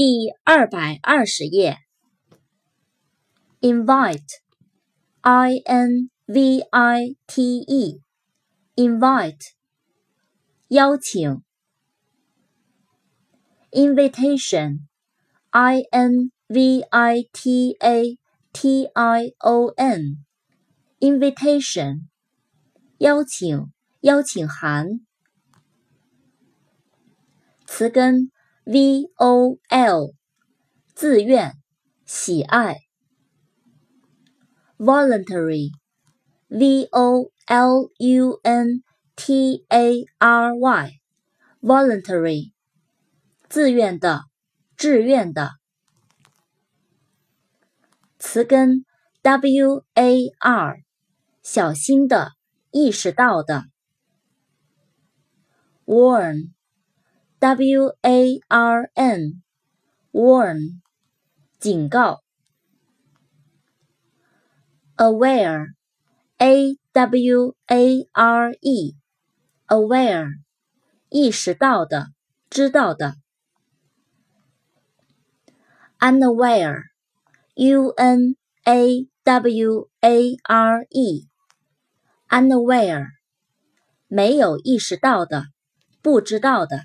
第二百二十页。invite，i n v i t e，invite，邀请。invitation，i n v i t a t i o n，invitation，邀请，邀请函。词根 vol，自愿，喜爱。voluntary，v o l u n t a r y，voluntary，自愿的，志愿的。词根 w a r，小心的，意识到的。warn。W A R N，warn，警告。Aware，A W A R E，aware，意识到的，知道的。Unaware，U N A W A R E，unaware，没有意识到的，不知道的。